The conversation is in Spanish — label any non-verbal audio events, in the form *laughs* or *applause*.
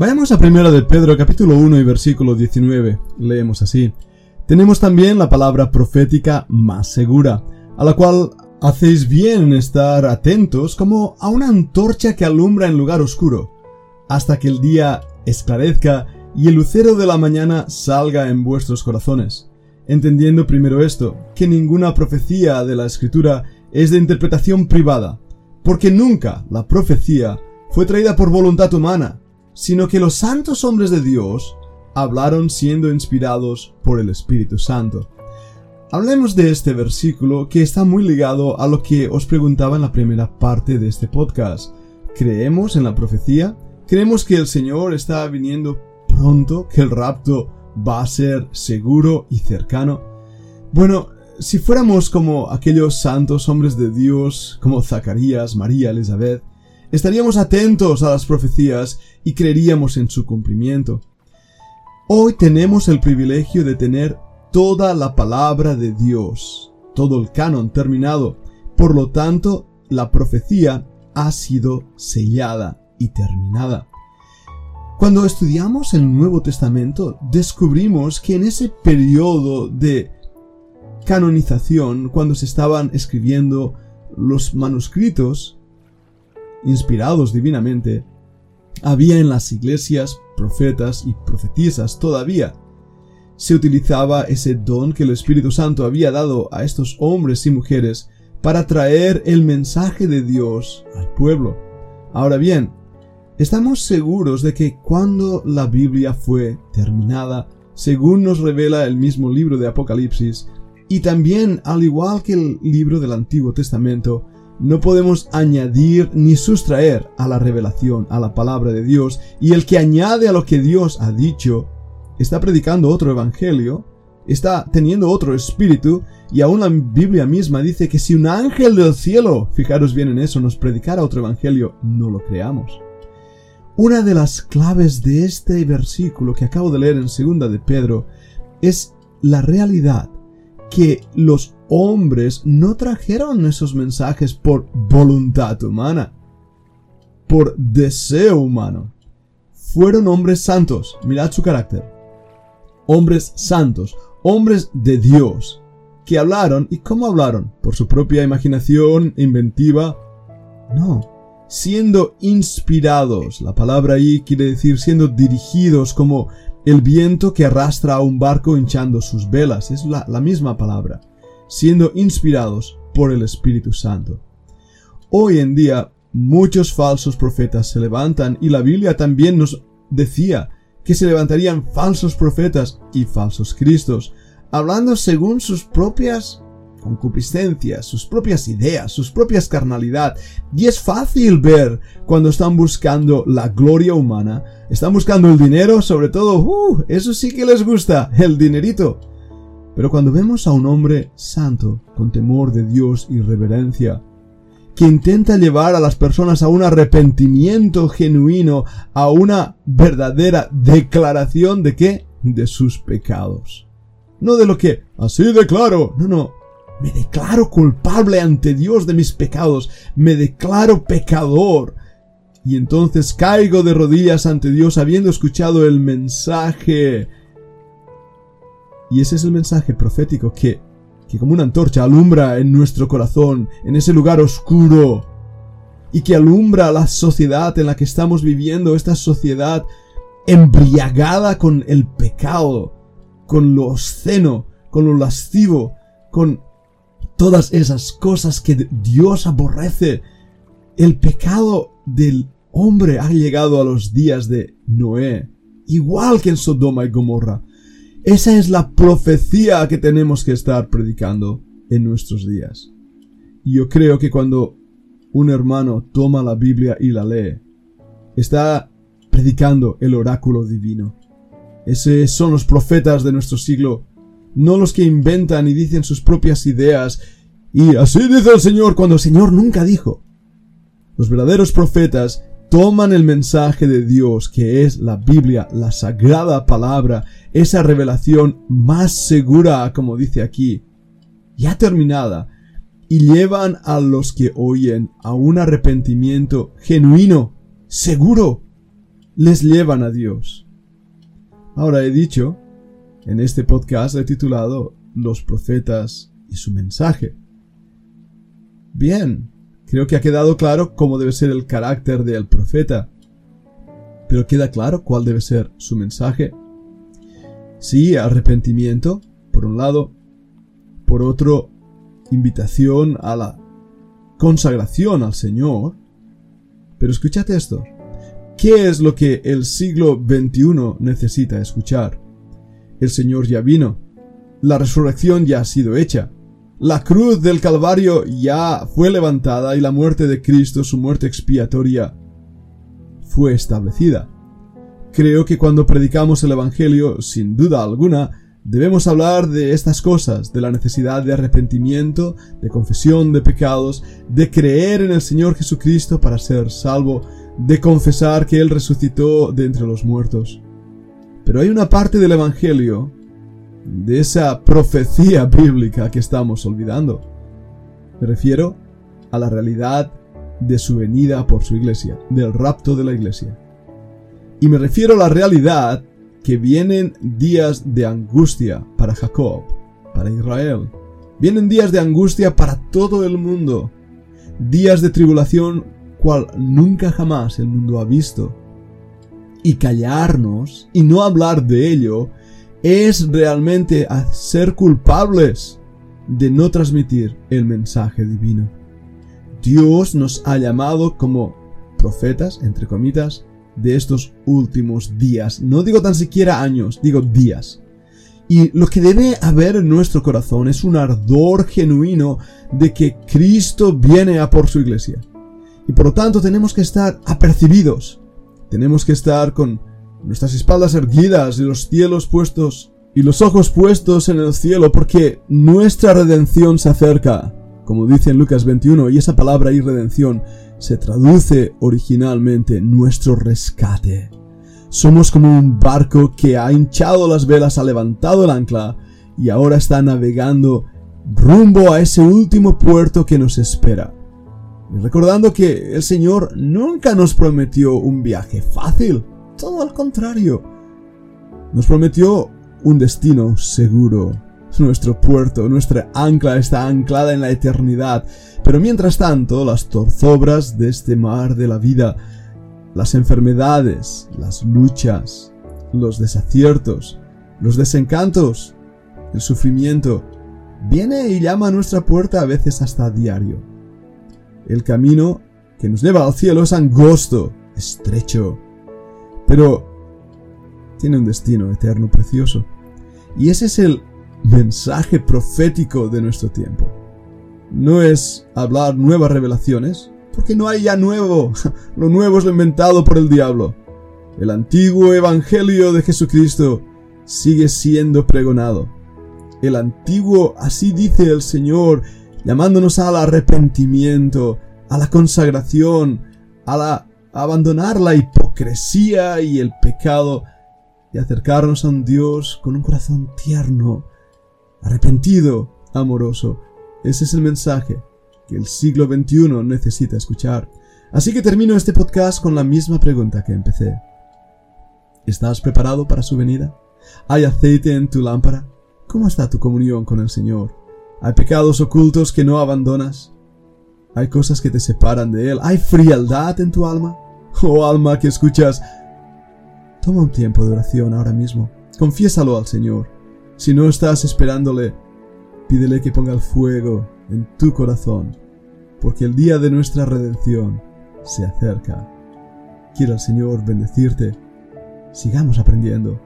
Vayamos a primera de Pedro capítulo 1 y versículo 19. Leemos así. Tenemos también la palabra profética más segura, a la cual hacéis bien en estar atentos como a una antorcha que alumbra en lugar oscuro, hasta que el día esclarezca y el lucero de la mañana salga en vuestros corazones. Entendiendo primero esto, que ninguna profecía de la Escritura es de interpretación privada, porque nunca la profecía fue traída por voluntad humana, sino que los santos hombres de Dios hablaron siendo inspirados por el Espíritu Santo. Hablemos de este versículo que está muy ligado a lo que os preguntaba en la primera parte de este podcast. ¿Creemos en la profecía? ¿Creemos que el Señor está viniendo pronto? ¿Que el rapto va a ser seguro y cercano? Bueno, si fuéramos como aquellos santos hombres de Dios, como Zacarías, María, Elizabeth, estaríamos atentos a las profecías y creeríamos en su cumplimiento. Hoy tenemos el privilegio de tener toda la palabra de Dios, todo el canon terminado, por lo tanto, la profecía ha sido sellada y terminada. Cuando estudiamos el Nuevo Testamento, descubrimos que en ese periodo de canonización, cuando se estaban escribiendo los manuscritos inspirados divinamente, había en las iglesias profetas y profetisas todavía. Se utilizaba ese don que el Espíritu Santo había dado a estos hombres y mujeres para traer el mensaje de Dios al pueblo. Ahora bien, estamos seguros de que cuando la Biblia fue terminada, según nos revela el mismo libro de Apocalipsis, y también al igual que el libro del Antiguo Testamento, no podemos añadir ni sustraer a la revelación, a la palabra de Dios, y el que añade a lo que Dios ha dicho, está predicando otro evangelio, está teniendo otro espíritu, y aún la Biblia misma dice que si un ángel del cielo, fijaros bien en eso, nos predicara otro evangelio, no lo creamos. Una de las claves de este versículo que acabo de leer en segunda de Pedro es la realidad que los hombres no trajeron esos mensajes por voluntad humana, por deseo humano. Fueron hombres santos, mirad su carácter. Hombres santos, hombres de Dios, que hablaron, ¿y cómo hablaron? ¿Por su propia imaginación inventiva? No, siendo inspirados, la palabra ahí quiere decir siendo dirigidos como el viento que arrastra a un barco hinchando sus velas, es la, la misma palabra siendo inspirados por el Espíritu Santo. Hoy en día muchos falsos profetas se levantan y la Biblia también nos decía que se levantarían falsos profetas y falsos cristos, hablando según sus propias concupiscencias, sus propias ideas, sus propias carnalidad. Y es fácil ver cuando están buscando la gloria humana, están buscando el dinero, sobre todo, uh, eso sí que les gusta, el dinerito. Pero cuando vemos a un hombre santo, con temor de Dios y reverencia, que intenta llevar a las personas a un arrepentimiento genuino, a una verdadera declaración de qué? De sus pecados. No de lo que, así declaro, no, no, me declaro culpable ante Dios de mis pecados, me declaro pecador. Y entonces caigo de rodillas ante Dios habiendo escuchado el mensaje y ese es el mensaje profético que, que como una antorcha alumbra en nuestro corazón, en ese lugar oscuro, y que alumbra la sociedad en la que estamos viviendo, esta sociedad embriagada con el pecado, con lo obsceno, con lo lascivo, con todas esas cosas que Dios aborrece. El pecado del hombre ha llegado a los días de Noé, igual que en Sodoma y Gomorra. Esa es la profecía que tenemos que estar predicando en nuestros días. Y yo creo que cuando un hermano toma la Biblia y la lee, está predicando el oráculo divino. Esos son los profetas de nuestro siglo, no los que inventan y dicen sus propias ideas y así dice el Señor cuando el Señor nunca dijo. Los verdaderos profetas toman el mensaje de Dios, que es la Biblia, la sagrada palabra, esa revelación más segura, como dice aquí, ya terminada, y llevan a los que oyen a un arrepentimiento genuino, seguro. les llevan a Dios. Ahora he dicho, en este podcast he titulado Los profetas y su mensaje. Bien, creo que ha quedado claro cómo debe ser el carácter del profeta. Pero queda claro cuál debe ser su mensaje. Sí, arrepentimiento, por un lado. Por otro, invitación a la consagración al Señor. Pero escuchad esto. ¿Qué es lo que el siglo XXI necesita escuchar? El Señor ya vino. La resurrección ya ha sido hecha. La cruz del Calvario ya fue levantada y la muerte de Cristo, su muerte expiatoria, fue establecida. Creo que cuando predicamos el Evangelio, sin duda alguna, Debemos hablar de estas cosas, de la necesidad de arrepentimiento, de confesión de pecados, de creer en el Señor Jesucristo para ser salvo, de confesar que Él resucitó de entre los muertos. Pero hay una parte del Evangelio, de esa profecía *laughs* bíblica que estamos olvidando. Me refiero a la realidad de su venida por su iglesia, del rapto de la iglesia. Y me refiero a la realidad que vienen días de angustia para Jacob, para Israel. Vienen días de angustia para todo el mundo. Días de tribulación cual nunca jamás el mundo ha visto. Y callarnos y no hablar de ello es realmente ser culpables de no transmitir el mensaje divino. Dios nos ha llamado como profetas, entre comitas, de estos últimos días. No digo tan siquiera años, digo días. Y lo que debe haber en nuestro corazón es un ardor genuino de que Cristo viene a por su iglesia. Y por lo tanto tenemos que estar apercibidos. Tenemos que estar con nuestras espaldas erguidas y los cielos puestos y los ojos puestos en el cielo porque nuestra redención se acerca, como dice en Lucas 21, y esa palabra y redención se traduce originalmente nuestro rescate. Somos como un barco que ha hinchado las velas, ha levantado el ancla y ahora está navegando rumbo a ese último puerto que nos espera. Y recordando que el Señor nunca nos prometió un viaje fácil, al contrario. Nos prometió un destino seguro, nuestro puerto, nuestra ancla está anclada en la eternidad. Pero mientras tanto, las torzobras de este mar de la vida, las enfermedades, las luchas, los desaciertos, los desencantos, el sufrimiento, viene y llama a nuestra puerta a veces hasta a diario. El camino que nos lleva al cielo es angosto, estrecho, pero tiene un destino eterno precioso. Y ese es el mensaje profético de nuestro tiempo. No es hablar nuevas revelaciones, porque no hay ya nuevo. *laughs* Lo nuevo es lo inventado por el diablo. El antiguo evangelio de Jesucristo sigue siendo pregonado. El antiguo, así dice el Señor, llamándonos al arrepentimiento, a la consagración, a, la, abandonar la hipocresía y el pecado y acercarnos a un Dios con un corazón tierno, arrepentido, amoroso. Ese es el mensaje que el siglo XXI necesita escuchar. Así que termino este podcast con la misma pregunta que empecé. ¿Estás preparado para su venida? ¿Hay aceite en tu lámpara? ¿Cómo está tu comunión con el Señor? ¿Hay pecados ocultos que no abandonas? ¿Hay cosas que te separan de Él? ¿Hay frialdad en tu alma? Oh alma que escuchas, toma un tiempo de oración ahora mismo. Confiésalo al Señor. Si no estás esperándole, pídele que ponga el fuego en tu corazón, porque el día de nuestra redención se acerca. Quiera el Señor bendecirte. Sigamos aprendiendo